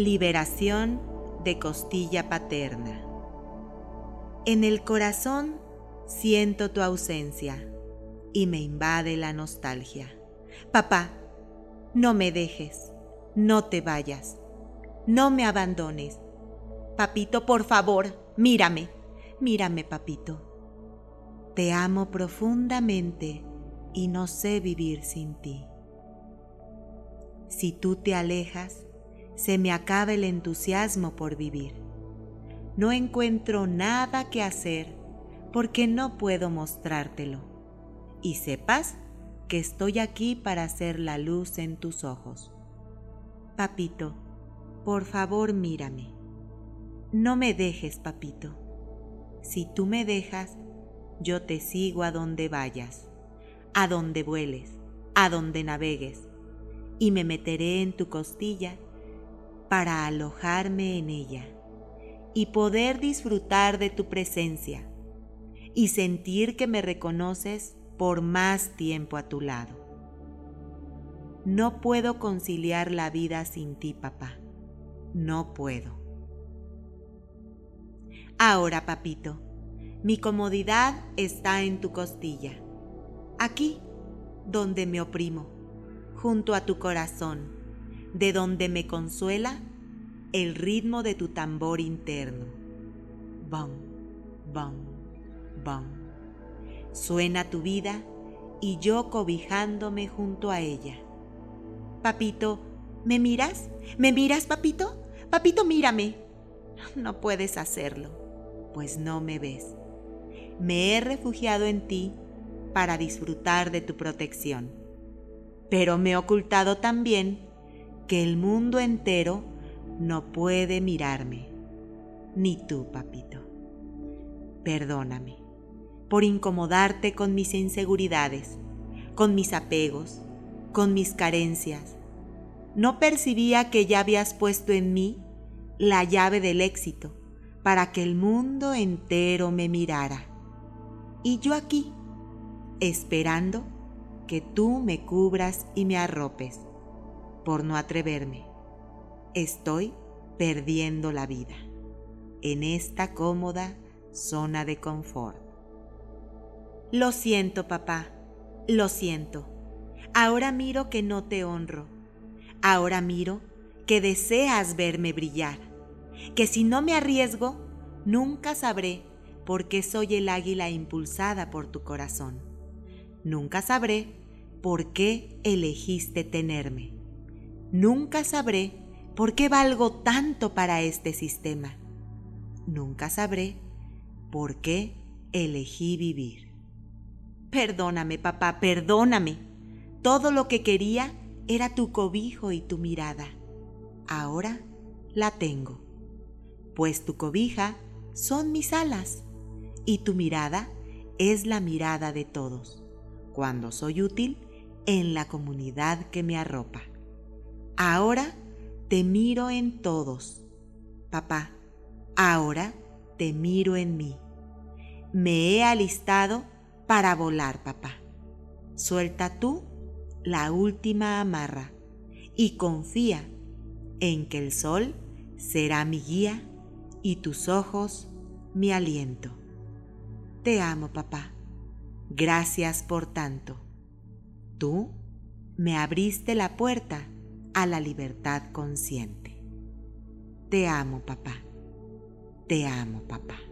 Liberación de costilla paterna. En el corazón siento tu ausencia y me invade la nostalgia. Papá, no me dejes, no te vayas, no me abandones. Papito, por favor, mírame, mírame, papito. Te amo profundamente y no sé vivir sin ti. Si tú te alejas, se me acaba el entusiasmo por vivir. No encuentro nada que hacer porque no puedo mostrártelo. Y sepas que estoy aquí para hacer la luz en tus ojos. Papito, por favor mírame. No me dejes, papito. Si tú me dejas, yo te sigo a donde vayas, a donde vueles, a donde navegues, y me meteré en tu costilla para alojarme en ella y poder disfrutar de tu presencia y sentir que me reconoces por más tiempo a tu lado. No puedo conciliar la vida sin ti, papá. No puedo. Ahora, papito, mi comodidad está en tu costilla, aquí donde me oprimo, junto a tu corazón, de donde me consuela el ritmo de tu tambor interno. Bam, bam, bam. Suena tu vida y yo cobijándome junto a ella. Papito, ¿me miras? ¿Me miras, papito? Papito, mírame. No puedes hacerlo, pues no me ves me he refugiado en ti para disfrutar de tu protección. Pero me he ocultado también que el mundo entero no puede mirarme, ni tú, papito. Perdóname por incomodarte con mis inseguridades, con mis apegos, con mis carencias. No percibía que ya habías puesto en mí la llave del éxito para que el mundo entero me mirara y yo aquí, esperando que tú me cubras y me arropes, por no atreverme. Estoy perdiendo la vida en esta cómoda zona de confort. Lo siento, papá, lo siento. Ahora miro que no te honro. Ahora miro que deseas verme brillar, que si no me arriesgo, nunca sabré porque soy el águila impulsada por tu corazón. Nunca sabré por qué elegiste tenerme. Nunca sabré por qué valgo tanto para este sistema. Nunca sabré por qué elegí vivir. Perdóname, papá, perdóname. Todo lo que quería era tu cobijo y tu mirada. Ahora la tengo, pues tu cobija son mis alas y tu mirada es la mirada de todos, cuando soy útil en la comunidad que me arropa. Ahora te miro en todos. Papá, ahora te miro en mí. Me he alistado para volar, papá. Suelta tú la última amarra y confía en que el sol será mi guía y tus ojos mi aliento. Te amo, papá. Gracias por tanto. Tú me abriste la puerta a la libertad consciente. Te amo, papá. Te amo, papá.